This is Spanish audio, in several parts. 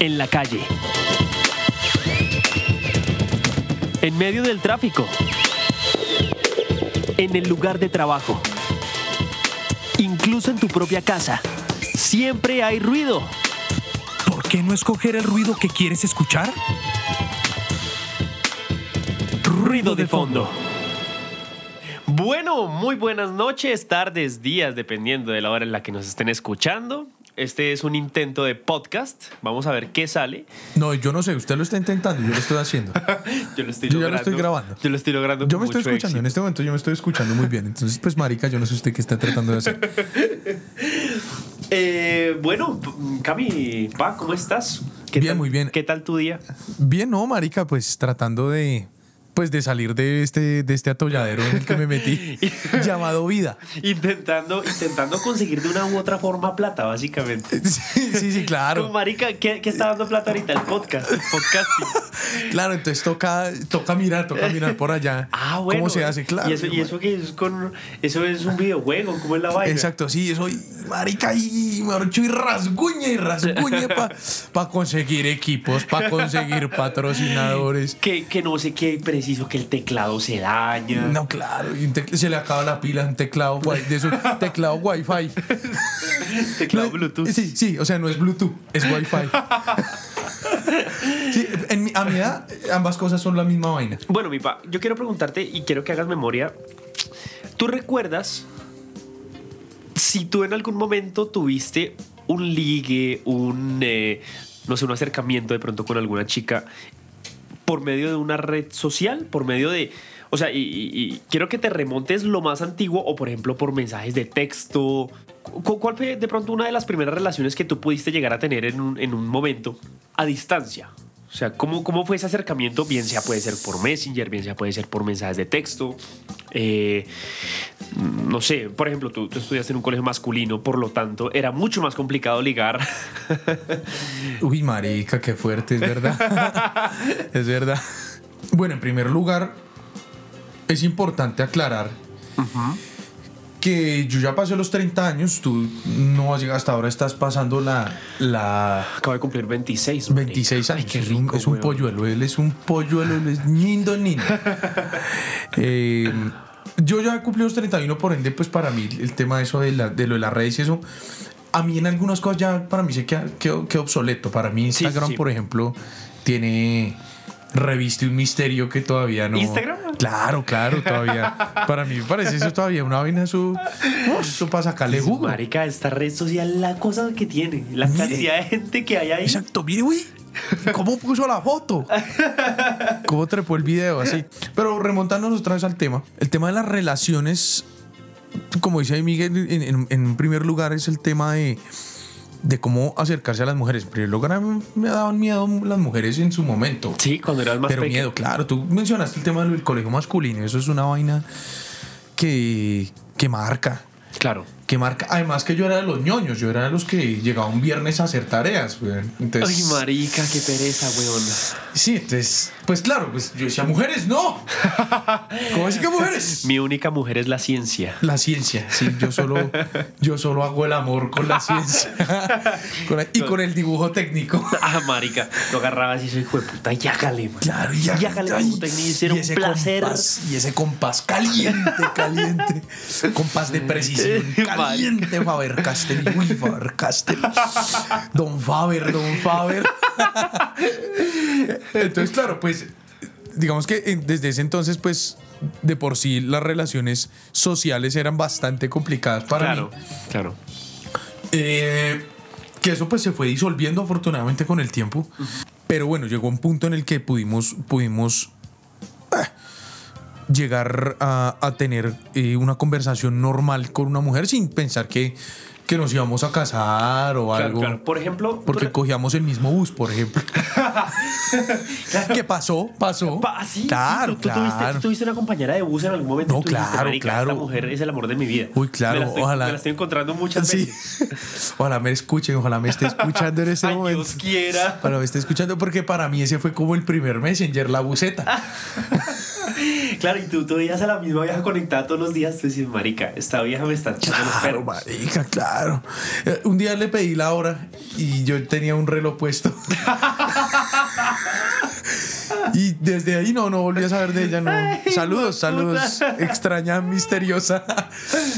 En la calle. En medio del tráfico. En el lugar de trabajo. Incluso en tu propia casa. Siempre hay ruido. ¿Por qué no escoger el ruido que quieres escuchar? Ruido de fondo. Bueno, muy buenas noches, tardes, días, dependiendo de la hora en la que nos estén escuchando. Este es un intento de podcast. Vamos a ver qué sale. No, yo no sé, usted lo está intentando, yo lo estoy haciendo. Yo lo estoy Yo ya lo logrando. estoy grabando. Yo lo estoy logrando. Yo me estoy escuchando, en este momento yo me estoy escuchando muy bien. Entonces, pues, marica, yo no sé usted qué está tratando de hacer. Eh, bueno, Cami, pa, ¿cómo estás? ¿Qué Bien, tal- muy bien. ¿Qué tal tu día? Bien, no, marica, pues tratando de pues de salir de este de este atolladero en el que me metí llamado vida. Intentando, intentando conseguir de una u otra forma plata, básicamente. Sí, sí, claro. marica, ¿qué, qué está dando plata ahorita? El podcast. El podcasting. Claro, entonces toca toca mirar, toca mirar por allá. Ah, bueno. ¿Cómo se hace? Claro. ¿Y eso, y eso que es con. Eso es un videojuego, ¿cómo es la vaina? Exacto, sí, eso, y, marica, y, mejor dicho, y rasguña y rasguña para conseguir equipos, para conseguir patrocinadores. Que, que no sé qué preciso, que el teclado se daña. No, claro, y se le acaba la pila a un teclado de teclado Wi-Fi. Teclado No, Bluetooth. Sí, sí, o sea, no es Bluetooth, es Wi-Fi. Sí, en mi- a mi edad, ambas cosas son la misma vaina. Bueno, mi pa, yo quiero preguntarte y quiero que hagas memoria. ¿Tú recuerdas si tú en algún momento tuviste un ligue, un, eh, no sé, un acercamiento de pronto con alguna chica por medio de una red social, por medio de... O sea, y, quiero que te remontes lo más antiguo o por ejemplo por mensajes de texto. Cu- ¿Cuál fue de pronto una de las primeras relaciones que tú pudiste llegar a tener en un, en un momento a distancia? O sea, ¿cómo, ¿cómo fue ese acercamiento? Bien sea puede ser por Messenger, bien sea puede ser por mensajes de texto. Eh, no sé, por ejemplo, tú, tú estudiaste en un colegio masculino, por lo tanto, era mucho más complicado ligar. Uy, marica, qué fuerte, es verdad. es verdad. Bueno, en primer lugar, es importante aclarar que yo ya pasé los 30 años, tú no has llegado hasta ahora, estás pasando la, la Acabo de cumplir 26. marica. 26 años. Ay, qué es un, rico, es un polluelo, él es un polluelo, él es lindo, lindo. Eh, yo ya cumplí los 31, por ende, pues para mí el tema de eso de, la- de lo de las redes y eso, a mí en algunas cosas ya para mí se queda, quedó obsoleto. Para mí Sí, Instagram, sí. por ejemplo, tiene reviste un misterio que todavía no... ¿Instagram? Claro, claro, todavía. Para mí me parece eso todavía una vaina, eso, eso para sacarle jugo. Marica, esta red social, la cosa que tiene, la Mire. cantidad de gente que hay ahí. Exacto, mire, uy. ¿Cómo puso la foto? ¿Cómo trepó el video así? Pero remontándonos otra vez al tema. El tema de las relaciones, como dice ahí Miguel, en, en- en primer lugar es el tema de, de cómo acercarse a las mujeres. En primer lugar, me daban miedo las mujeres en su momento. Sí, cuando eras más Pero pequeño. miedo, claro. Tú mencionaste el tema del colegio masculino. Eso es una vaina que, que marca. Claro. Que marca. Además que yo era de los ñoños. Yo era de los que llegaba un viernes a hacer tareas. weón. Entonces, Ay, marica, qué pereza, weón. Sí, entonces, pues claro, pues yo decía, mujeres, no. ¿Cómo así que mujeres? Mi única mujer es la ciencia. La ciencia, sí, yo solo, yo solo hago el amor con la ciencia Con y con el dibujo técnico. Ah, marica, lo agarrabas y soy hijo de puta, y hágale, man. Claro, y puta, y era un ese placer. compás, y ese compás caliente, caliente. compás de precisión caliente, Faber Castell. Uy, Faber Castell. Don Faber, Don Faber. Entonces, claro, pues, digamos que eh, desde ese entonces, pues, de por sí las relaciones sociales eran bastante complicadas para Claro, mí. claro. Eh, que eso pues se fue disolviendo afortunadamente con el tiempo. Pero bueno, llegó un punto en el que pudimos, pudimos eh, llegar a, a tener eh, una conversación normal con una mujer sin pensar que, que nos íbamos a casar o Claro, algo. claro. Por ejemplo, Porque tú- cogíamos el mismo bus, por ejemplo. ¿Qué pasó? Pasó. Pa- sí, sí, claro, tú, tuviste, claro. tú tuviste una compañera de bus en algún momento. No, dijiste, claro, "Marica, claro. Esta mujer es el amor de mi vida. Uy, claro, Me estoy, ojalá. Me la estoy encontrando muchas Sí. veces. Ojalá me escuchen, ojalá me esté escuchando en este Ay, momento. Dios quiera. Ojalá me esté escuchando porque para mí ese fue como el primer messenger, la buceta. Claro, y tú, tú veías a la misma vieja conectada todos los días. Tú decías, marica, esta vieja me está echando los Claro, perros. marica, claro. Claro. Eh, Un día le pedí la hora y yo tenía un reloj puesto. Y desde ahí no, no volví a saber de ella. No. Saludos, saludos. Extraña, misteriosa.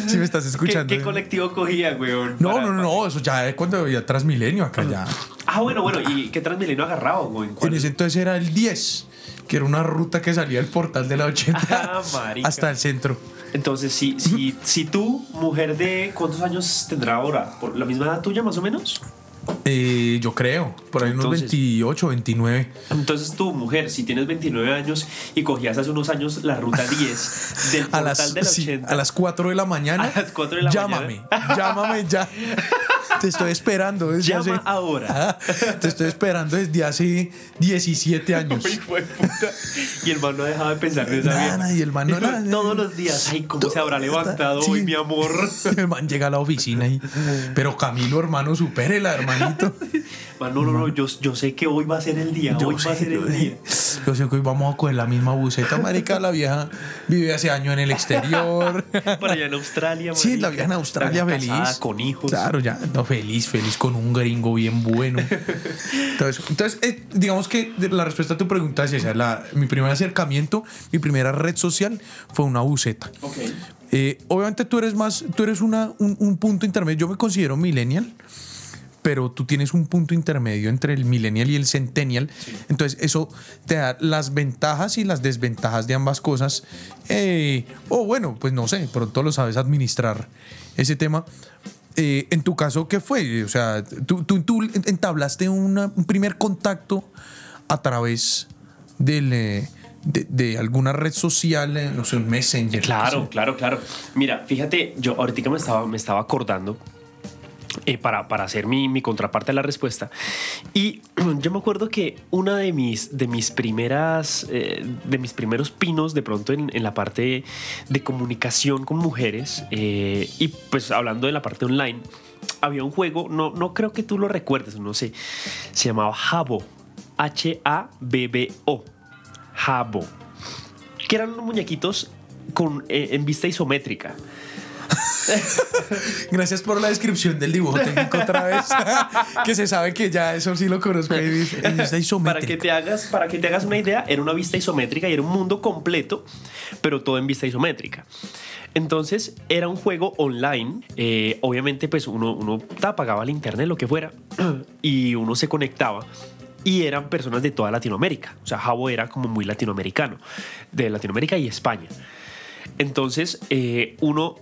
Si me estás ¿Qué, escuchando. qué colectivo cogía, weón? No, Para- no, no, no, eso ya es cuando había Transmilenio acá ya. Ah, bueno, bueno. ¿Y qué Transmilenio agarraba, weón? ¿Cuál? En ese entonces era el 10, que era una ruta que salía del portal de la 80 Ah, hasta el centro. Entonces, si, si, si tú, mujer de cuántos años tendrá ahora, ¿por la misma edad tuya más o menos? Eh, yo creo, por ahí unos Entonces- 28, 29. Entonces tu mujer, si tienes 29 años y cogías hace unos años la ruta 10 del A portal las, de la sí, 80, a las 4 de la mañana. A las 4 de la llámame, mañana. Llámame ya. Te estoy esperando desde llama hace. ahora. Te estoy esperando desde hace 17 años. Puta. Y el man no dejaba de pensar en esa vieja. nada, y el man no. Todos los días, ay, ¿cómo se habrá levantado Sí. hoy, mi amor? El man llega a la oficina y. Pero Camilo, hermano, supérela, hermanito. Man, no, no, no, yo, yo sé que hoy va a ser el día, hoy va a ser yo, el día. yo sé que hoy vamos a coger la misma buceta, marica. La vieja vive hace años en el exterior. Por allá en Australia, Sí, la vieja en Australia feliz. casada, con hijos. Claro, ya, no, feliz, feliz con un gringo bien bueno. Entonces, entonces eh, digamos que la respuesta a tu pregunta es esa. La, mi primer acercamiento, mi primera red social fue una buceta. Ok. Eh, obviamente tú eres más, tú eres una, un, un punto intermedio. Yo me considero millennial, pero tú tienes un punto intermedio entre el millennial y el centennial. Entonces eso te da las ventajas y las desventajas de ambas cosas. Eh, o bueno, pues no sé, pronto lo sabes administrar ese tema. Eh, en tu caso, ¿qué fue? O sea, tú, tú, tú entablaste una- un primer contacto a través del, eh, de, de alguna red social, eh, no sé, un messenger. Claro, claro, claro. Mira, fíjate, yo ahorita me estaba, me estaba acordando eh, para, para hacer mi, mi contraparte a la respuesta. Y yo me acuerdo que una de mis, de mis primeras, eh, de mis primeros pinos de pronto en, en la parte de comunicación con mujeres y pues hablando de la parte online, había un juego, no, no creo que tú lo recuerdes, no sé, se llamaba Jabo, H-A-B-B-O, Jabo, que eran unos muñequitos con, eh, en vista isométrica. Gracias por la descripción del dibujo técnico otra vez. que se sabe que ya eso sí lo conozco. En vista Para que, isométrica. te hagas, para que te hagas una idea, era una vista isométrica y era un mundo completo, pero todo en vista isométrica. Entonces era un juego online. eh, obviamente, pues uno, uno apagaba el internet, lo que fuera, y uno se conectaba. Y eran personas de toda Latinoamérica. O sea, Jabo era como muy latinoamericano, de Latinoamérica y España. Entonces, eh, uno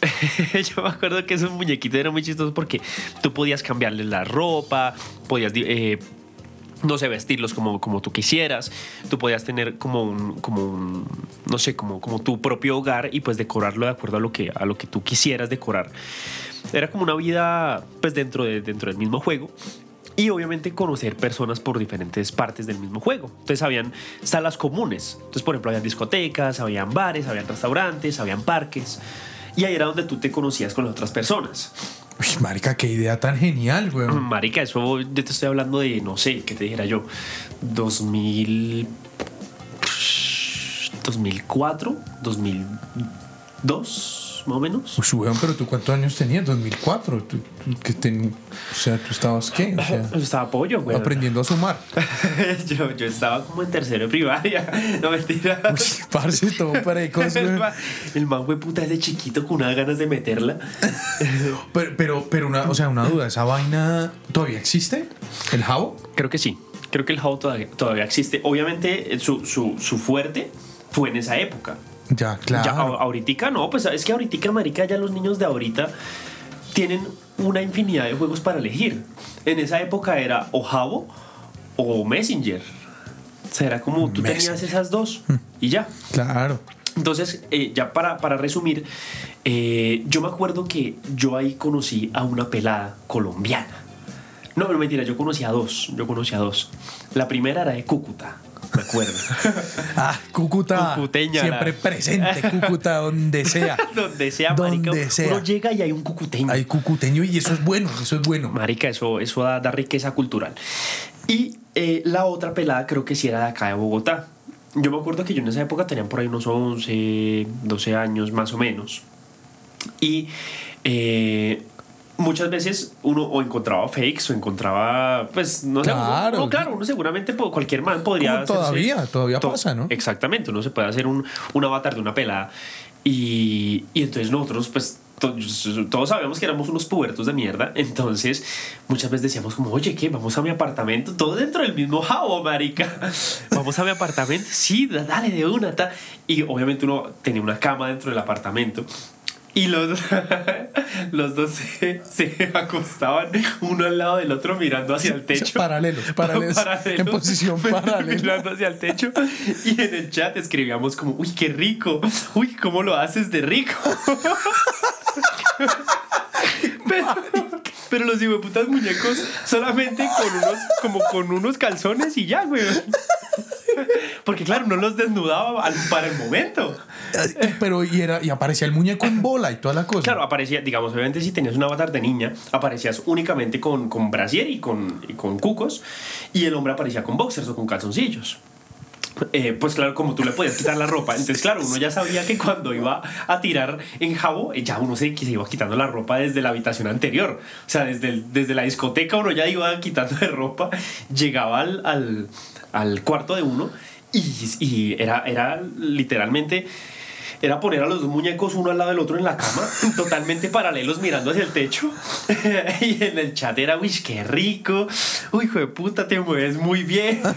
yo me acuerdo que esos muñequitos eran muy chistosos porque tú podías cambiarles la ropa, podías, eh, no sé, vestirlos como, como tú quisieras, tú podías tener como un, como un, no sé, como, como tu propio hogar y pues decorarlo de acuerdo a lo que, a lo que tú quisieras decorar. Era como una vida pues dentro, de, dentro del mismo juego. Y obviamente conocer personas por diferentes partes del mismo juego. Entonces habían salas comunes. Entonces, por ejemplo, habían discotecas, habían bares, habían restaurantes, habían parques. Y ahí era donde tú te conocías con las otras personas. Uy, marica, qué idea tan genial, weón. Marica, eso yo te estoy hablando de, no sé, ¿qué te dijera yo? 2000... 2004, 2002, más o menos. Uy, weón, pero tú cuántos años tenías? 2004. ¿Tú, tú qué ten- O sea, tú estabas qué? O sea, estaba pollo, aprendiendo a sumar. yo, yo estaba como en tercero de primaria. No mentira. Uy, parce, todo El weón. man, el man fue puta desde chiquito con unas ganas de meterla. Pero, pero, pero una, o sea, una duda, ¿esa vaina todavía existe? ¿El jabo? Creo que sí. Creo que el Jabo todavía, todavía existe. Obviamente, eh, su, su, su fuerte fue en esa época. Ya, claro. Ya, ahorita no, pues es que ahorita, marica, ya los niños de ahorita tienen una infinidad de juegos para elegir. En esa época era o Jabo o Messenger. O sea, era como tú tenías esas dos y ya. Claro. Entonces, eh, ya para, para resumir, eh, yo me acuerdo que yo ahí conocí a una pelada colombiana. No, no mentira, yo conocí a dos. Yo conocí a dos. La primera era de Cúcuta, me acuerdo. Ah, Cúcuta. Cucuteña, Siempre la- presente, Cúcuta, donde sea. Donde sea, Donde marica, sea. uno llega y hay un cucuteño. Hay cucuteño y eso es bueno, eso es bueno. Marica, eso, eso da, da riqueza cultural. Y eh, la otra pelada creo que sí era de acá de Bogotá. Yo me acuerdo que yo en esa época tenía por ahí unos 11, 12 años más o menos. Y eh, muchas veces uno o encontraba fakes o encontraba, pues, no sé, Claro. uno, claro, uno seguramente, cualquier man podría... Hacerse- todavía, todavía to- pasa, ¿no? Exactamente, uno se puede hacer un, un avatar de una pelada y, y entonces nosotros, pues, to- todos sabíamos que éramos unos pubertos de mierda, entonces muchas veces decíamos como, oye, ¿qué? Vamos a mi apartamento, todo dentro del mismo jabo, marica. Vamos a mi apartamento, sí, da- dale de una, ta. Y obviamente uno tenía una cama dentro del apartamento. Y los, los dos se, se acostaban uno al lado del otro mirando hacia el techo. Paralelos, paralelos, en posición paralela. Mirando hacia el techo. Y en el chat escribíamos como, uy, qué rico. Uy, ¿cómo lo haces de rico? Pero, pero los putas muñecos solamente con unos, como con unos calzones y ya, güey. Porque claro, no los desnudaba al- para el momento. Eh, Pero y, era, y aparecía el muñeco en bola y toda la cosa. Claro, aparecía, digamos, obviamente si tenías un avatar de niña, aparecías únicamente con, con brasier y con, y con cucos, y el hombre aparecía con boxers o con calzoncillos. Eh, pues claro, como tú le podías quitar la ropa, entonces claro, uno ya sabía que cuando iba a tirar en jabo, eh, ya uno se, se iba quitando la ropa desde la habitación anterior. O sea, desde, el- desde la discoteca uno ya iba quitando de ropa, llegaba al, al, al cuarto de uno y, y era, era literalmente era poner a los dos muñecos uno al lado del otro en la cama, totalmente paralelos mirando hacia el techo. y en el chat era, uy, qué rico. Uy, hijo de puta, te mueves muy bien.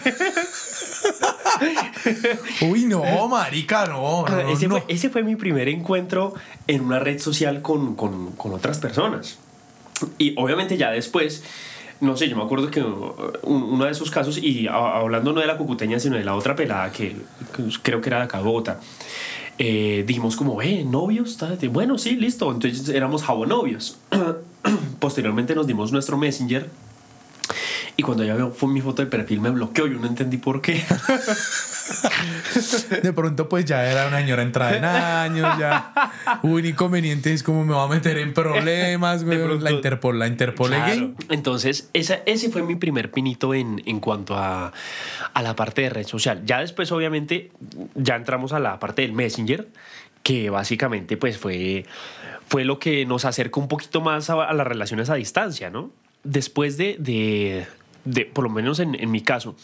Uy, no, marica, no. no, ese, no. Fue, ese fue mi primer encuentro en una red social con, con, con otras personas. Y obviamente ya después, no sé, yo me acuerdo que un- uno de esos casos, y hablando no de la cucuteña, sino de la otra pelada que, creo que era de acá Bogotá, eh, dijimos como, eh, novios, bueno, sí, listo. Entonces éramos jabonovios. Posteriormente nos dimos nuestro messenger. Y cuando veo fue mi foto de perfil me bloqueó, yo no entendí por qué. De pronto, pues ya era una señora entrada en años, ya. Un inconveniente es como me va a meter en problemas, güey. La Interpol, la Interpol Claro. again. Entonces, esa, ese fue mi primer pinito en, en cuanto a, a la parte de red social. Ya después, obviamente, ya entramos a la parte del Messenger, que básicamente pues fue, fue lo que nos acercó un poquito más a, a las relaciones a distancia, ¿no? Después de, de, de, por lo menos en, en mi caso,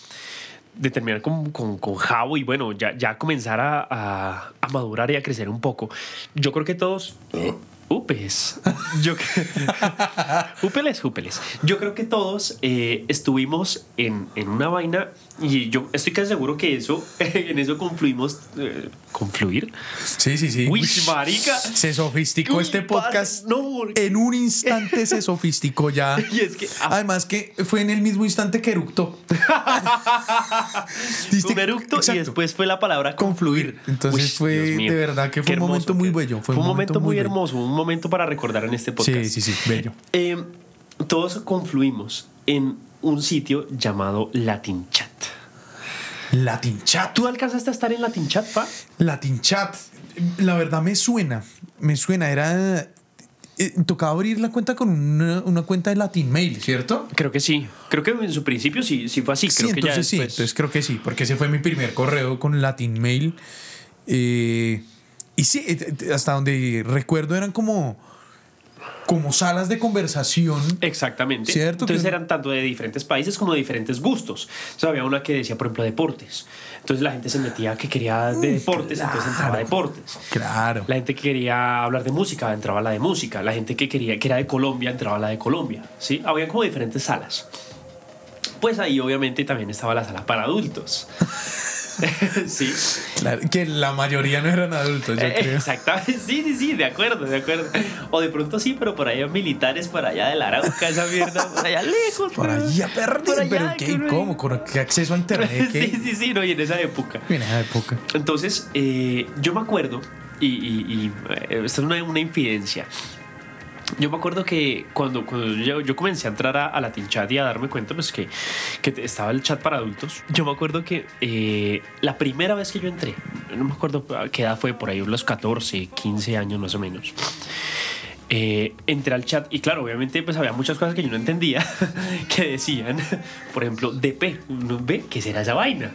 de terminar con, con, con Javo y bueno, ya, ya comenzar a, a, a madurar y a crecer un poco. Yo creo que todos... Upes. Yo cre- Úpeles, úpeles. Yo creo que todos eh, estuvimos en, en una vaina y yo estoy casi seguro que eso, en eso confluimos. eh, ¿Confluir? Sí, sí, sí. Uy, marica. Se sofisticó Uy, este podcast. no. En un instante se sofisticó ya. Y es que ah, Además que fue en el mismo instante que eructó. un eructo y después fue la palabra Confluir. confluir. Entonces fue de verdad que fue un momento muy bello, Fue un momento, muy bello. hermoso, un momento para recordar en este podcast. Sí, sí, sí, bello. Eh, todos confluimos en un sitio llamado Latin Chat. Latin Chat. ¿Tú alcanzaste a estar en Latin Chat, pa? Latin Chat. La verdad me suena. Me suena. Era. eh, tocaba abrir la cuenta con una, una cuenta de Latin Mail, ¿cierto? Creo que sí. Creo que en su principio sí, sí fue así. Sí, Creo que ya entonces sí, después- entonces creo que sí, porque ese fue mi primer correo con Latin Mail. Eh, y sí, eh, hasta donde recuerdo eran como, como salas de conversación. Exactamente. Cierto, Entonces eran tanto de diferentes países como de diferentes gustos. O sea, había una que decía, por ejemplo, deportes. Entonces la gente se metía que quería de deportes, entonces entraba a claro. deportes. Claro. La gente que quería hablar de música entraba a la de música. La gente que quería que era de Colombia entraba a la de Colombia. ¿sí? Habían como diferentes salas. Pues ahí obviamente también estaba la sala para adultos. sí. Claro, que la mayoría no eran adultos, yo Eh, creo. Exactamente, sí, sí, sí, de acuerdo, de acuerdo. O de pronto sí, pero por allá militares, para allá de la Arauca, esa mierda, por allá lejos. Por allá perdido, por allá, pero ¿qué? ¿Cómo? ¿Con qué acceso a internet? ¿Qué? Sí, sí, sí, no, y en esa época. En esa época. Entonces, eh, yo me acuerdo, y, y- y, eh, esta es una, una infidencia. Yo me acuerdo que cuando, cuando yo, yo comencé a entrar a, a Latin Chat y a darme cuenta pues, que, que estaba el chat para adultos, yo me acuerdo que eh, la primera vez que yo entré, no me acuerdo qué edad fue, por ahí unos 14, 15 años más o menos. eh, entré al chat y claro, obviamente pues había muchas cosas que yo no entendía que decían, por ejemplo, DP, ve, ¿qué será esa vaina?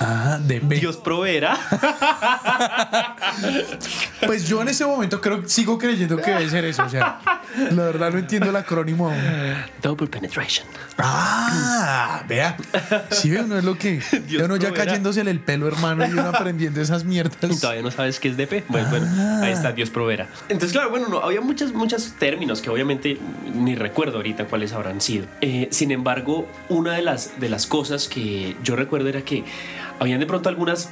Ah, de P. Dios proveerá. Pues yo en ese momento creo sigo creyendo que debe ser eso. O sea, La verdad no entiendo el acrónimo aún. Double penetration. Ah, vea. Sí, ve, uno es lo que. Dios uno ya proveerá. cayéndosele el pelo, hermano, y uno aprendiendo esas Y mierdas. todavía no sabes qué es DP. Bueno, bueno, ahí está, Dios proveerá. Entonces, claro, bueno, no, había muchos, muchos términos que obviamente ni recuerdo ahorita cuáles habrán sido. Eh, sin embargo, una de las, de las cosas que yo recuerdo era que habían de pronto algunas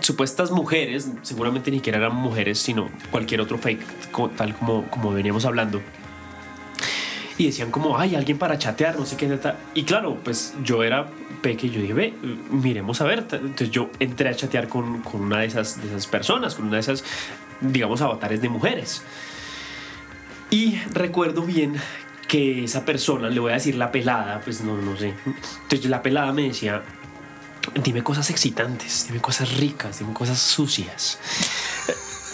supuestas mujeres, seguramente ni siquiera eran mujeres, sino cualquier otro fake, tal como, como veníamos hablando. Y decían como, ay, alguien para chatear, no sé qué. ta, ta". Y claro, pues yo era peque yo dije, ve, miremos a ver. Entonces yo entré a chatear con, con una de esas, de esas personas, con una de esas, digamos, avatares de mujeres. Y recuerdo bien que esa persona, le voy a decir la pelada, pues no, no sé. Entonces la pelada me decía, dime cosas excitantes, dime cosas ricas, dime cosas sucias.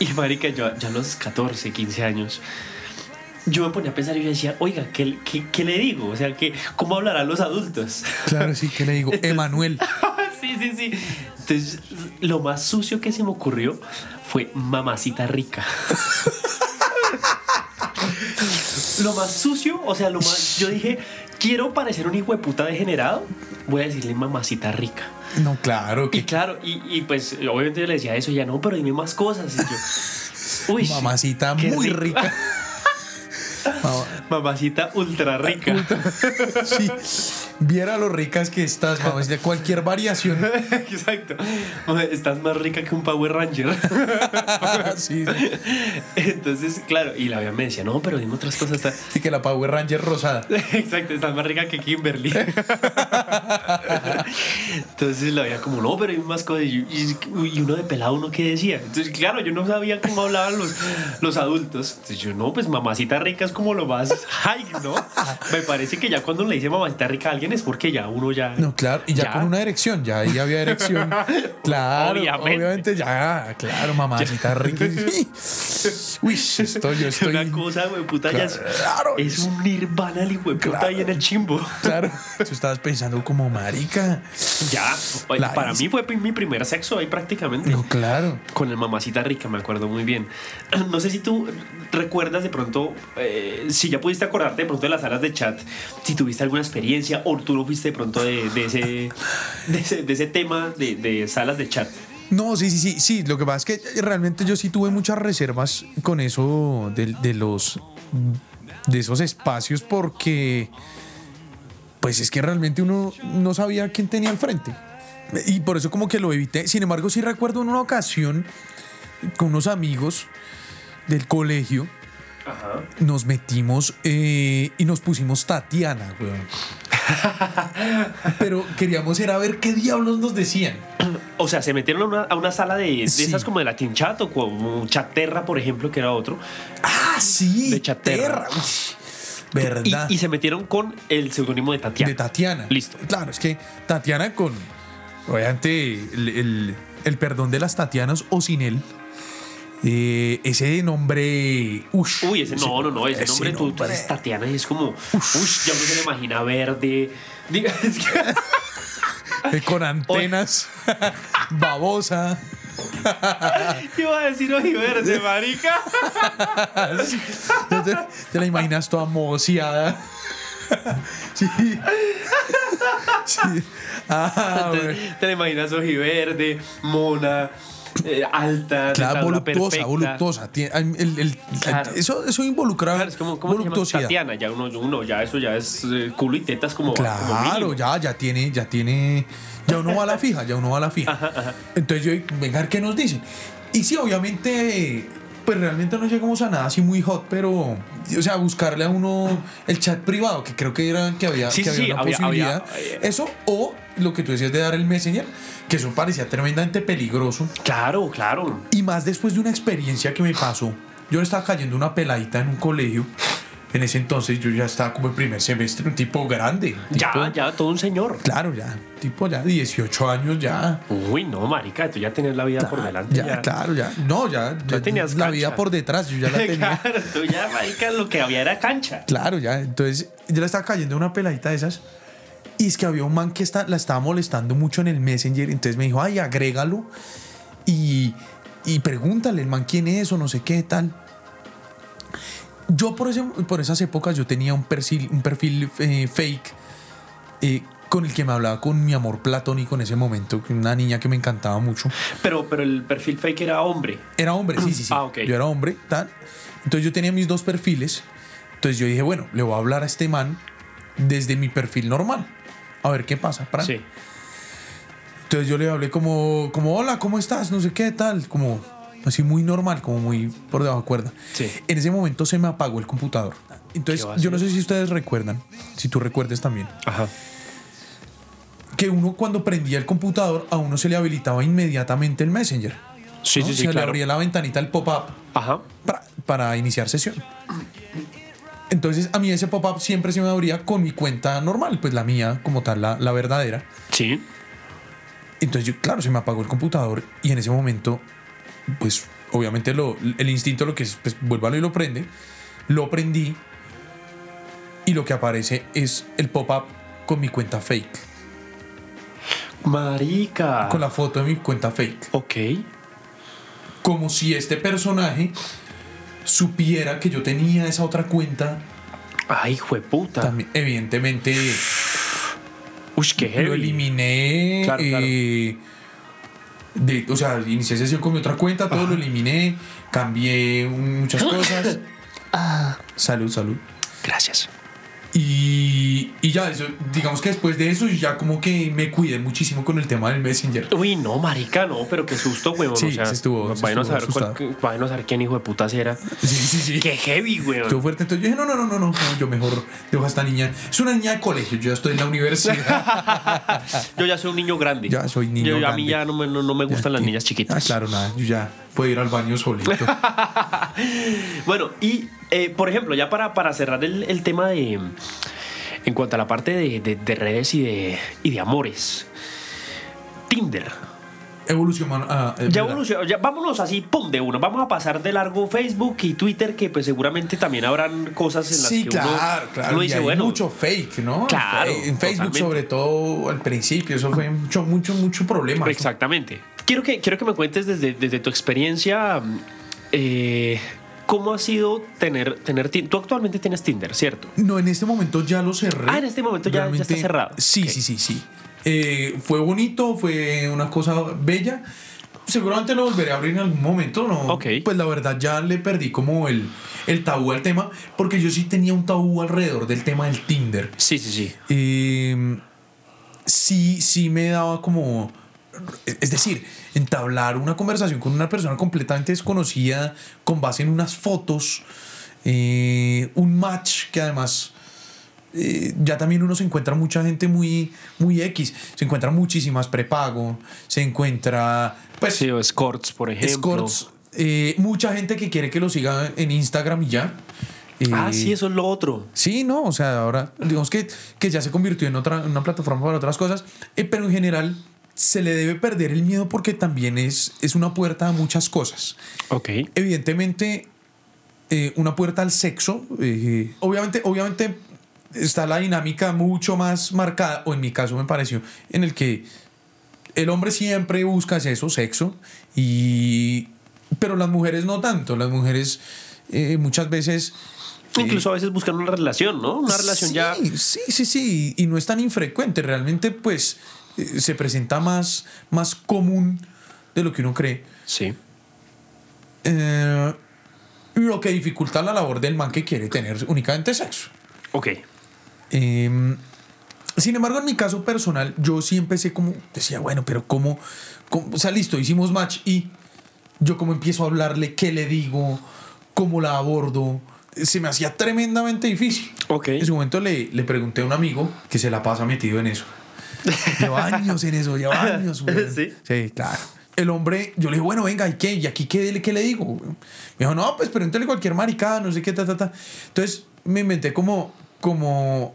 Y marica, yo ya a los 14, 15 años, yo me ponía a pensar y yo decía, oiga, ¿qué, qué, qué le digo? O sea, ¿qué, ¿cómo hablarán los adultos? Claro, sí, que le digo? Emanuel. sí, sí, sí. Entonces, lo más sucio que se me ocurrió fue mamacita rica. lo más sucio, o sea, lo más. Yo dije, quiero parecer un hijo de puta degenerado. Voy a decirle mamacita rica. No, claro, Y que claro, y, y pues obviamente yo le decía eso, y ya no, pero dime más cosas. Y yo, uy, mamacita muy rico. rica. Mamacita ultra rica. Sí, viera lo ricas que estás, mamacita. Cualquier variación. Exacto. Estás más rica que un Power Ranger. Sí, sí. Entonces, claro, y la vieja me decía, no, pero dime otras cosas. Está- Sí, que la Power Ranger rosada. Exacto, estás más rica que Kimberly. Entonces la veía como, no, pero hay más cosas. Y uno de pelado, ¿uno qué decía? Entonces, claro, yo no sabía cómo hablaban los, los adultos. Entonces yo, no, pues mamacita rica es como lo más high, ¿no? Me parece que ya cuando le dice mamacita rica a alguien es porque ya uno ya... No, claro, y ya, con una erección, ya ahí había erección. Claro, Obviamente. obviamente, ya, claro, mamacita rica. Uy, estoy, yo Es estoy. una cosa, güey, puta, ya es, Claro. es un nirvana el hijo de puta Claro. ahí en el chimbo. Claro, tú estabas pensando como marica. Ya, La para mí fue mi primer sexo ahí prácticamente. No, claro. Con el mamacita rica, me acuerdo muy bien. No sé si tú recuerdas de pronto, eh, si ya pudiste acordarte de pronto de las salas de chat, si tuviste alguna experiencia o no fuiste de pronto de, ese, de, ese, tema de, de salas de chat. No, sí, sí, sí, sí. Lo que pasa es que realmente yo sí tuve muchas reservas con eso de, de los de esos espacios porque pues es que realmente uno no sabía quién tenía al frente. Y por eso como que lo evité. Sin embargo, sí recuerdo en una ocasión con unos amigos del colegio Ajá. nos metimos eh, y nos pusimos Tatiana, weón. Pero queríamos ir a ver qué diablos nos decían. O sea, se metieron a una, a una sala de, de Sí. esas como de Latin Chat o como Chatterra, por ejemplo, que era otro. Ah, sí. De Chaterra. Terra. Uy, Y, Verdad. y se metieron con el seudónimo de Tatiana. de Tatiana. Listo. Claro, es que Tatiana con, obviamente, el, el- el perdón de las Tatianas o sin él. Eh, ese nombre. ush, Uy, ese no, no, no, ese, nombre, tú, tú nombre. dices Tatiana y es como, uy, ya uno se le imagina verde. Diga, es que- Eh, con antenas, babosa. iba a decir verde, marica. Te, te la imaginas toda moceada. Sí. Sí. Ah, Te, te la imaginas verde, mona, eh, alta, Claro, voluptuosa, voluptuosa. Tiene- el- el- Claro. eso, eso involucra Claro, es como, ¿cómo voluptuosidad. Tatiana, ya uno, uno, ya eso ya es eh, culo y tetas como, como Claro, mínimo. ya, ya tiene, ya tiene, ya uno va a la fija, ya uno va a la fija. Entonces yo, venga, a ver ¿qué nos dicen? Y sí, obviamente, pues realmente no llegamos a nada así muy hot, pero, o sea, buscarle a uno el chat privado, que creo que era que había, Sí, que sí, había una había- posibilidad. había- Eso, o lo que tú decías de dar el messenger, que eso parecía tremendamente peligroso. Claro, claro. Y más después de una experiencia que me pasó. Yo estaba cayendo una peladita en un colegio. En ese entonces yo ya estaba como en primer semestre, un tipo grande. Ya, tipo- ya, todo un señor. Claro, ya. Tipo ya 18 años ya. Uy, no, marica, tú ya tenías la vida por delante. Ya, Ya, claro, ya. No, ya. ya tenías la cancha. vida por detrás, yo ya la tenía. claro, tú ya, marica, lo que había era cancha. Claro, ya. Entonces, yo le estaba cayendo una peladita de esas. Y es que había un man que está, la estaba molestando mucho en el Messenger. Entonces me dijo, ay, agrégalo. Y, y pregúntale, el man, quién es o no sé qué tal. Yo por, ese, por esas épocas yo tenía un perfil, un perfil eh, fake eh, con el que me hablaba con mi amor platónico en ese momento, una niña que me encantaba mucho. Pero, pero el perfil fake era hombre. Era hombre, sí, sí, sí. Ah, ok. Yo era hombre, tal. Entonces yo tenía mis dos perfiles. Entonces yo dije, bueno, le voy a hablar a este man desde mi perfil normal. A ver qué pasa. Sí. Entonces yo le hablé como, como, hola, ¿cómo estás? No sé qué, tal. Como así muy normal, como muy por debajo de cuerda. Sí. En ese momento se me apagó el computador. Entonces ¿Qué va a yo no sé si ustedes recuerdan, si tú recuerdes también, Ajá. que uno cuando prendía el computador a uno se le habilitaba inmediatamente el Messenger. Sí, ¿no? sí, sí, se le abría la ventanita, el pop-up. Para, para iniciar sesión. Entonces a mí ese pop-up siempre se me abría con mi cuenta normal, pues la mía como tal, la, la verdadera. Sí. Entonces yo, claro, se me apagó el computador y en ese momento, pues obviamente lo, el instinto lo que es, pues vuélvalo y lo prende. Lo prendí y lo que aparece es el pop-up con mi cuenta fake. Marica. Con la foto de mi cuenta fake. Ok. Como si este personaje supiera que yo tenía esa otra cuenta. Ay, hijo de puta. También, evidentemente Uy, qué lo heavy. eliminé. Claro, claro. eh, de- o sea, inicié sesión con mi otra cuenta, todo lo eliminé, cambié muchas cosas. Salud, salud. Gracias. Y, y ya, eso, digamos que después de eso, ya como que me cuidé muchísimo con el tema del Messenger. Uy, no, marica, no, pero qué susto, weón. Sí, o sea, se estuvo- vayan a saber cuál- asustado. vayan a saber quién hijo de putas era. Sí, sí, sí. Qué heavy, weón. Estuvo fuerte. Entonces yo dije, no, no, no, no, no, yo mejor dejo a esta niña. Es una niña de colegio, yo ya estoy en la universidad. Yo ya soy un niño grande. Ya soy niño Yo- A mí ya no me, no, no me gustan las niñas chiquitas. Ah, claro, nada, yo ya puedo ir al baño solito. Bueno, y eh, por ejemplo, ya para, para cerrar el, el tema de. En cuanto a la parte de, de- de redes y de, y de amores. Tinder. Evolución, ah, Ya evolucionó, ya vámonos así, pum, de uno. Vamos a pasar de largo Facebook y Twitter, que pues seguramente también habrán cosas en las Sí, que claro, uno, claro. uno y hay bueno, mucho fake, ¿no? Claro, En Facebook, totalmente. sobre todo al principio, eso fue mucho, mucho, mucho problema. Exactamente. Quiero que, quiero que me cuentes desde, desde tu experiencia eh, cómo ha sido tener, tener Tú actualmente tienes Tinder, ¿cierto? No, en este momento ya lo cerré. Ah, en este momento ya- ya está cerrado. Sí, sí, sí, sí. Eh, fue bonito, fue una cosa bella. Seguramente lo volveré a abrir en algún momento, ¿no? Ok. Pues la verdad ya le perdí como el, el tabú al tema, porque yo sí tenía un tabú alrededor del tema del Tinder. Sí, sí, sí. Eh, sí, sí me daba como. Es decir, entablar una conversación con una persona completamente desconocida con base en unas fotos, eh, un match que además. eh, ya también uno se encuentra mucha gente muy, muy X. Se encuentra muchísimas prepago. Se encuentra. Pues. Sí, o escorts, por ejemplo. escorts. eh, mucha gente que quiere que lo siga en Instagram y ya. Ah, sí, eso es lo otro. Sí, no, o sea, ahora digamos que, que ya se convirtió en otra en una plataforma para otras cosas, eh, pero en general se le debe perder el miedo porque también es, es una puerta a muchas cosas. Ok. Evidentemente, eh, una puerta al sexo, eh, obviamente, obviamente está la dinámica mucho más marcada, o en mi caso me pareció, en el que el hombre siempre busca eso, sexo, y, pero las mujeres no tanto, las mujeres eh, muchas veces... Incluso a veces buscan una relación, ¿no? Una relación sí, ya. Sí, sí, sí. Y no es tan infrecuente. Realmente, pues, eh, se presenta más, más común de lo que uno cree. Sí. Eh, lo que dificulta la labor del man que quiere tener únicamente sexo. Ok. Eh, sin embargo, en mi caso personal, yo sí empecé como, decía, bueno, pero ¿cómo? cómo? O sea, listo, hicimos match y yo como empiezo a hablarle, ¿qué le digo? ¿Cómo la abordo? Se me hacía tremendamente difícil. Ok. En ese momento le, le pregunté a un amigo que se la pasa metido en eso. Lleva años en eso, lleva años. güey. Sí. Sí, claro. El hombre, yo le dije, bueno, venga, ¿y qué? ¿Y aquí qué, qué le digo? güey? Me dijo, no, pues pregúntale cualquier maricada, no sé qué, ta, ta, ta. Entonces me inventé como, como,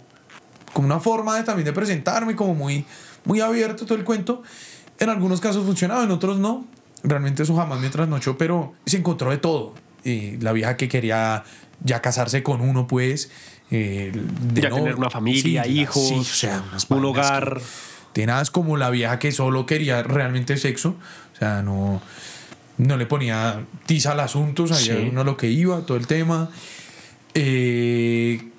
como una forma de también de presentarme, como muy, muy abierto todo el cuento. En algunos casos funcionaba, en otros no. Realmente eso jamás me trasnochó, pero se encontró de todo. Y la vieja que quería ya casarse con uno, pues. eh, de Ya no- tener una familia, hijos, sí, o sea, un hogar. Tenaz como la vieja que solo quería realmente sexo. O sea, no, no le ponía tiza al asunto, sabía Sí. uno lo que iba, todo el tema. Eh,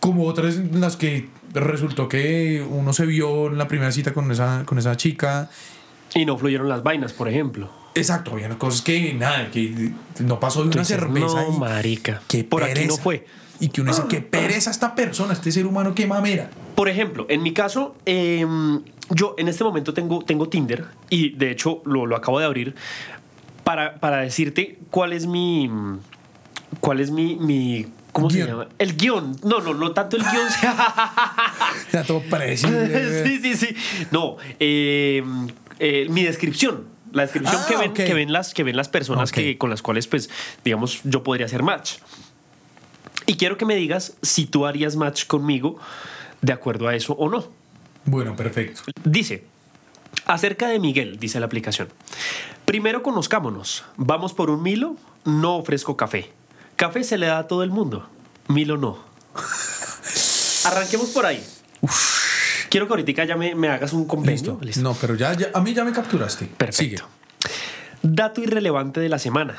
como otras en las que resultó que uno se vio en la primera cita con esa, con esa chica. Y no fluyeron las vainas, por ejemplo. Exacto, había cosas que nada, que no pasó de una Dices, cerveza. no, y marica. qué por aquí no pereza. fue. Y que uno dice, qué pereza esta persona, este ser humano, qué mamera. Por ejemplo, en mi caso, eh, yo en este momento tengo, tengo Tinder y de hecho lo, lo acabo de abrir para, para decirte cuál es mi. ¿Cuál es mi. mi ¿Cómo se llama? El guion. No, no, no tanto el guion. Ya todo predecible. sí, sí, sí. No, eh, eh, mi descripción. La descripción Ah, que, ven, ok. que, ven las, que ven las personas que, con las cuales, pues, digamos, yo podría hacer match. Y quiero que me digas si tú harías match conmigo de acuerdo a eso o no. Bueno, perfecto. Dice, acerca de Miguel, dice la aplicación. Primero conozcámonos. Vamos por un Milo, no ofrezco café. Café se le da a todo el mundo. Milo no. Arranquemos por ahí. Quiero que ahorita ya me, me hagas un compendio. ¿Listo? No, pero ya, ya- a mí ya me capturaste. Perfecto. Dato irrelevante de la semana.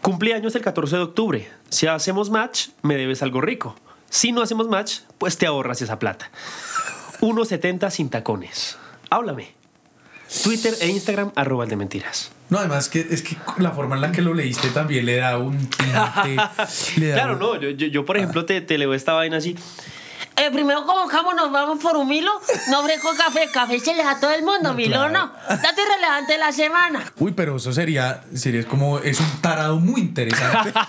Cumpleaños el 14 de octubre. Si hacemos match, me debes algo rico. Si no hacemos match, pues te ahorras esa plata. 1.70 sin tacones. Háblame. Twitter e Instagram, arroba el de mentiras. No, además que es que la forma en la que lo leíste también le da un tinte. le da Claro, un- no, yo, yo, yo, por ejemplo, te, te leo esta vaina así. Eh, primero convocamos, nos vamos por un Milo. No ofrezco café. Café se le da a todo el mundo. No, Milo claro. no. Dato irrelevante de la semana. Uy, pero eso sería, sería como, es un tarado muy interesante.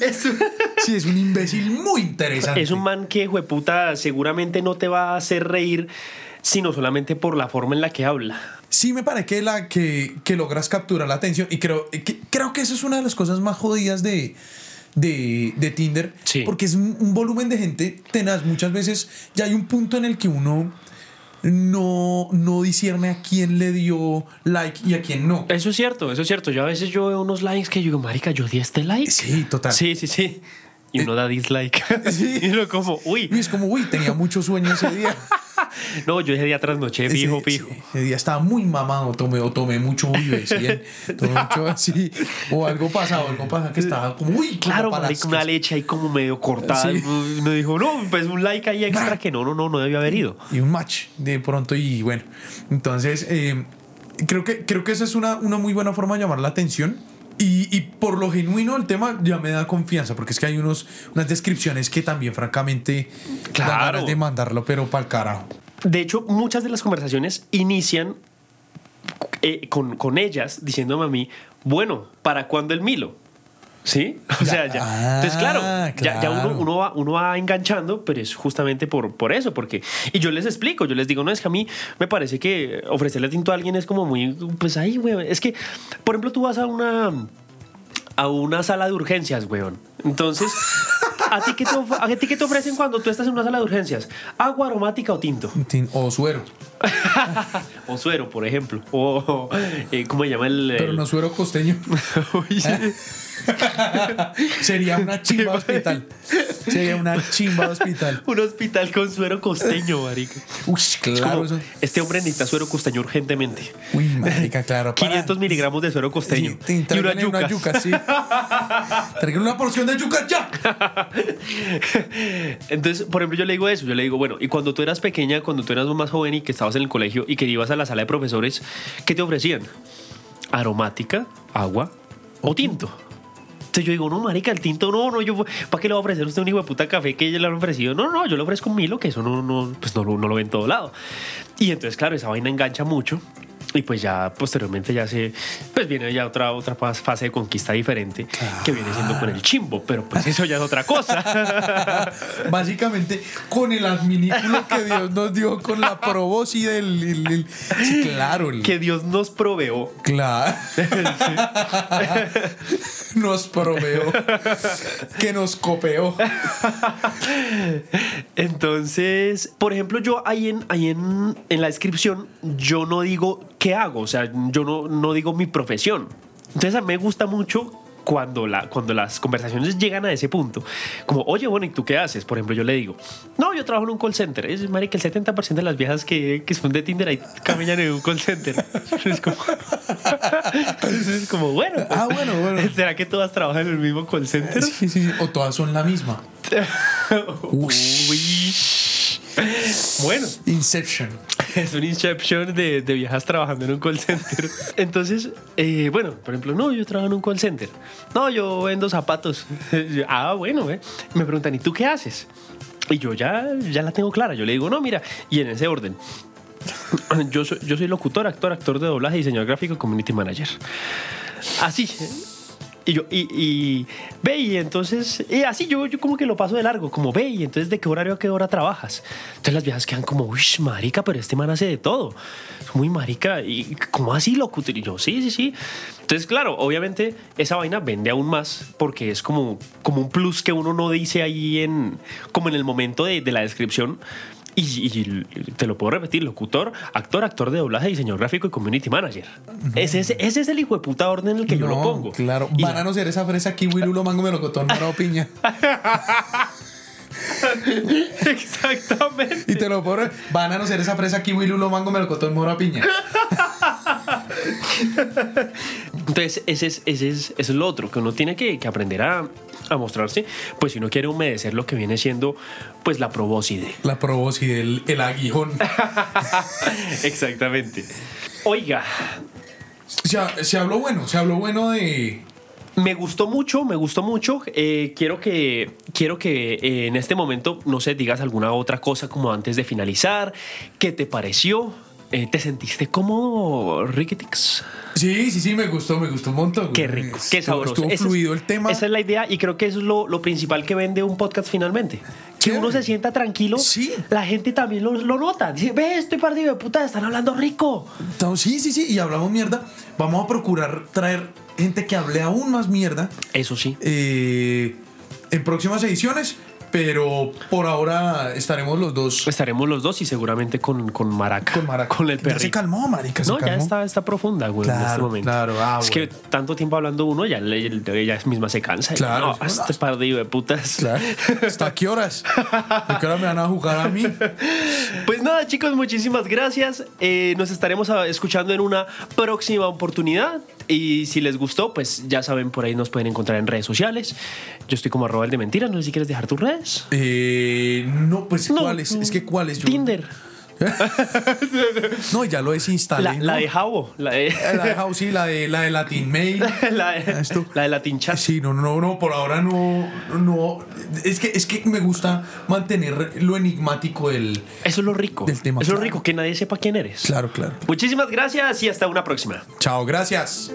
Es un, Sí, es un imbécil muy interesante. es un man que, jueputa, seguramente no te va a hacer reír, sino solamente por la forma en la que habla. Sí, me parece que, la, que, que logras capturar la atención y creo que, creo que eso es una de las cosas más jodidas de, de, de Tinder. Sí. Porque es un, un volumen de gente tenaz. Muchas veces ya hay un punto en el que uno no, no discierne a quién le dio like y a quién no. Eso es cierto, eso es cierto. Yo a veces yo veo unos likes que yo digo, marica, yo di este like. Sí, total. Sí, sí, sí. Y uno da dislike. Sí. Y uno como, uy, Y es como, uy, tenía mucho sueño ese día. no, yo ese día trasnoché, fijo, fijo. Ese día estaba muy mamado, tomé, o tomé mucho vive, ¿sí? tomé mucho así, o algo pasaba, algo pasaba que estaba como, uy, Claro, como una leche ahí como medio cortada. Sí. Y me dijo, no, pues un like ahí extra que no, no, no, no debió haber ido. y un match de pronto y bueno, entonces eh, creo, que, creo que esa es una, una muy buena forma de llamar la atención. Y, y por lo genuino el tema ya me da confianza, porque es que hay unos, unas descripciones que también francamente dan Claro. ganas de mandarlo, pero para el carajo. De hecho, muchas de las conversaciones inician eh, con, con ellas diciéndome a mí, bueno, ¿para cuándo el Milo? ¿Sí? O sea, ya. Ah, Entonces, claro, ya, uno, uno, va, uno va enganchando, pero es justamente por, por eso, porque... Y yo les explico, yo les digo, no, es que a mí me parece que ofrecerle tinto a alguien es como muy... Pues ahí, güey. Es que, por ejemplo, tú vas a una... A una sala de urgencias, weón. Entonces, ¿a ti, qué te ¿a ti qué te ofrecen cuando tú estás en una sala de urgencias? ¿Agua aromática o tinto? Tin- O suero, O suero, por ejemplo. O, eh, ¿cómo se llama el...? pero el- no suero costeño. Oye, Sería una chimba hospital. Sería una chimba hospital. Un hospital con suero costeño, marica. Uy, Es claro. como, este hombre necesita suero costeño urgentemente. Uy, marica, claro. para- 500 miligramos de suero costeño. Sí, y una yuca. una yuca, sí. Una porción de yuca ya. Entonces, por ejemplo, yo le digo eso. Yo le digo, bueno, y cuando tú eras pequeña, cuando tú eras más joven y que estabas en el colegio y que ibas a la sala de profesores, ¿qué te ofrecían? ¿Aromática, agua o tinto? Entonces yo digo, no, marica, el tinto no, no, yo, ¿para qué le va a ofrecer usted un hijo de puta café que ella le han ofrecido? No, no, yo le ofrezco un Milo, que eso no, no, pues no, no lo ve en todo lado. Y entonces, claro, esa vaina engancha mucho. Y pues ya posteriormente ya se, pues viene ya otra, otra fase de conquista diferente, que viene siendo con el chimbo, pero pues eso ya es otra cosa. Básicamente, con el adminículo que Dios nos dio, con la probosis del. el- el- sí, claro. el- que Dios nos proveó. Claro. nos proveó. Que nos copeó. Entonces, por ejemplo, yo ahí en, ahí en, en la descripción, yo no digo qué hago, o sea, yo no, no digo mi profesión. Entonces a mí me gusta mucho cuando, la, cuando las conversaciones llegan a ese punto, como, oye, bueno, ¿y tú qué haces? Por ejemplo, yo le digo, no, yo trabajo en un call center. Es, marica, el 70% de las viejas que, que son de Tinder ahí caminan en un call center. Es como, es como bueno. pues, Ah, bueno, bueno. ¿Será que todas trabajan en el mismo call center? Sí, sí, sí. O todas son la misma. Uy. Bueno, Inception. es un inception de, de viejas trabajando en un call center. Entonces, eh, bueno, por ejemplo, no, yo trabajo en un call center. No, yo vendo zapatos. ah, bueno, eh. Me preguntan, ¿y tú qué haces? Y yo ya, ya la tengo clara. Yo le digo, no, mira, y en ese orden. Yo soy, yo soy locutor, actor, actor de doblaje, diseñador gráfico, community manager. Así. Y yo, y, ve, y entonces, y así yo, yo como que lo paso de largo, como ve, y entonces, ¿de qué horario a qué hora trabajas? Entonces las viejas quedan como, uy, marica, pero este man hace de todo. Es muy marica, y ¿cómo así, locutor? Y yo, sí, sí, sí. Entonces, claro, obviamente esa vaina vende aún más porque es como, como un plus que uno no dice ahí en, como en el momento de la descripción. Y, y te lo puedo repetir, locutor, actor, actor de doblaje, diseñador gráfico y community manager. ese, es, ese es el hijo de puta orden en el que yo lo pongo. Claro. Y- Banano, cereza, fresa, kiwi, lulo, mango, melocotón, morado, piña. Exactamente. Y te lo pongo. Banano, cereza, fresa, kiwi, lulo, mango, melocotón, morado, piña. Entonces, ese es, ese es, eso es lo otro, que uno tiene que, que aprender a, a mostrarse, pues si uno quiere humedecer lo que viene siendo, pues la probóscide. La probos y el, el aguijón. Exactamente. Oiga, Se, se habló bueno, se habló bueno de. me gustó mucho, me gustó mucho. Eh, quiero que, quiero que eh, en este momento, no sé, digas alguna otra cosa como antes de finalizar. ¿Qué te pareció? Eh, ¿Te sentiste cómodo, Ricketix? Sí, sí, sí, me gustó, me gustó un montón. Qué rico, qué sabroso. Estuvo Ese es- fluido el tema. Esa es la idea y creo que eso es lo, lo principal que vende un podcast finalmente. Que uno se sienta tranquilo, Sí. la gente también lo, lo nota. Dice, ve, estoy partido de puta, están hablando rico. Entonces, sí, sí, sí, y hablamos mierda. Vamos a procurar traer gente que hable aún más mierda Eso sí. eh, en próximas ediciones, pero por ahora estaremos los dos Estaremos los dos y seguramente con, con Maraca. con Maraca. Con el Ya se calmó, marica, se No, ya está, está profunda, güey, en Claro, este momento. claro, ah, es bueno. que tanto tiempo hablando uno, ya ella misma se cansa. Claro. No, este partido de putas. Claro. ¿Hasta qué horas? ¿A qué hora me van a jugar a mí? Pues nada, chicos, muchísimas gracias. Eh, nos estaremos escuchando en una próxima oportunidad. Y si les gustó, pues ya saben, por ahí nos pueden encontrar en redes sociales. Yo estoy como arroba el de mentiras. No sé si quieres dejar tus redes. Eh, no, pues No, ¿cuáles? Es que ¿cuáles? Yo- Tinder. No, ya lo desinstalé. La, ¿no? la de Jabo. La de, Eh, La de sí, la de, la de Latin Mail. la de, Esto. la de Latin Chat. Sí, no, no, no, por ahora no, no. Es que, es que me gusta mantener lo enigmático del. Eso es lo rico. Del tema, Eso es lo rico, que nadie sepa quién eres. Claro, claro. Muchísimas gracias y hasta una próxima. Chao, gracias.